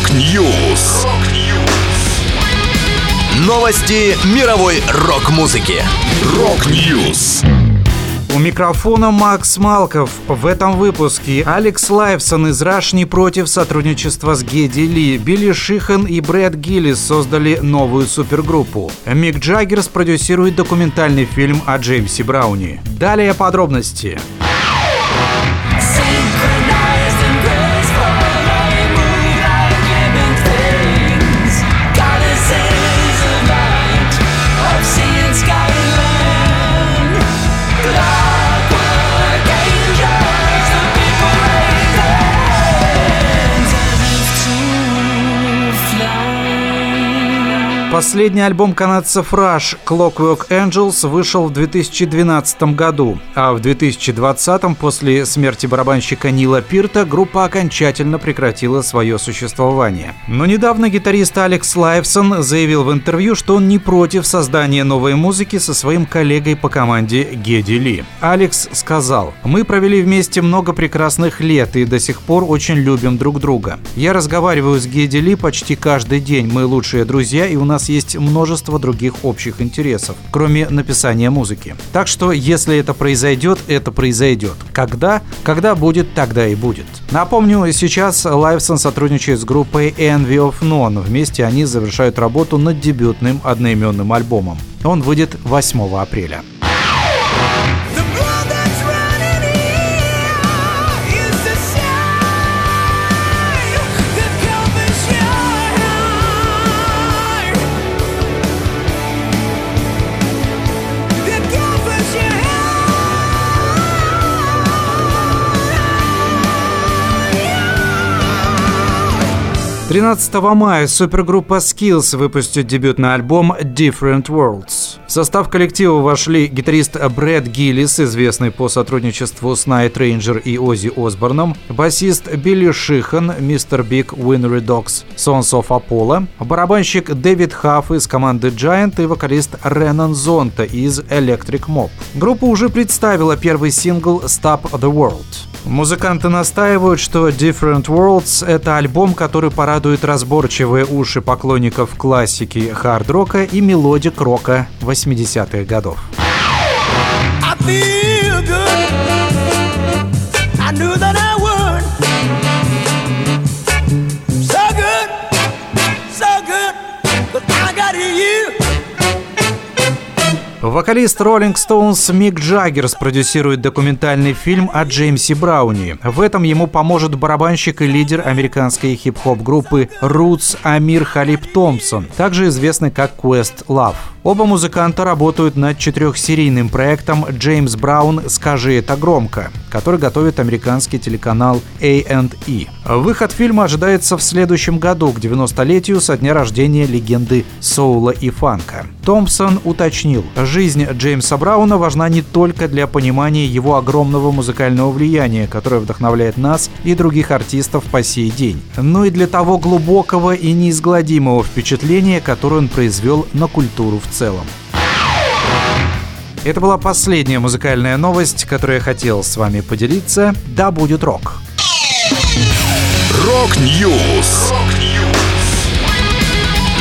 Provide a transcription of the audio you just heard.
Rock News. Новости мировой рок-музыки. Rock News. У микрофона Макс Малков. В этом выпуске Алекс Лайфсон из Rush не против сотрудничества с Геди Ли. Билли Шихан и Брэд Гиллис создали новую супергруппу. Мик Джаггер спродюсирует документальный фильм о Джеймсе Брауне. Далее подробности. Synchronized Последний альбом канадцев Rush Clockwork Angels вышел в 2012 году, а в 2020 после смерти барабанщика Нила Пирта группа окончательно прекратила свое существование. Но недавно гитарист Алекс Лайфсон заявил в интервью, что он не против создания новой музыки со своим коллегой по команде Геди Ли. Алекс сказал, «Мы провели вместе много прекрасных лет и до сих пор очень любим друг друга. Я разговариваю с Геди Ли почти каждый день, мы лучшие друзья и у нас есть множество других общих интересов, кроме написания музыки. Так что, если это произойдет, это произойдет. Когда? Когда будет, тогда и будет. Напомню, сейчас Лайвсон сотрудничает с группой Envy of None. Вместе они завершают работу над дебютным одноименным альбомом. Он выйдет 8 апреля. 13 мая супергруппа Skills выпустит дебютный альбом Different Worlds. В состав коллектива вошли гитарист Брэд Гиллис, известный по сотрудничеству с Night Ranger и Оззи Осборном, басист Билли Шихан, Mr. Big, Winery Dogs, Sons of Apollo, барабанщик Дэвид Хафф из команды Giant и вокалист Ренан Зонта из Electric Mob. Группа уже представила первый сингл Stop the World. Музыканты настаивают, что Different Worlds — это альбом, который порадует разборчивые уши поклонников классики хард-рока и melodic рока 80-х годов. I knew that Вокалист Rolling Stones Мик Джаггер спродюсирует документальный фильм о Джеймсе Брауне. В этом ему поможет барабанщик и лидер американской хип-хоп группы Roots Амир Халип Томпсон, также известный как Quest Love. Оба музыканта работают над четырехсерийным проектом «Джеймс Браун. Скажи это громко», который готовит американский телеканал A&E. Выход фильма ожидается в следующем году, к 90-летию со дня рождения легенды соула и фанка. Томпсон уточнил, жизнь Джеймса Брауна важна не только для понимания его огромного музыкального влияния, которое вдохновляет нас и других артистов по сей день, но и для того глубокого и неизгладимого впечатления, которое он произвел на культуру в целом. Это была последняя музыкальная новость, которую я хотел с вами поделиться. Да будет рок! Rock News.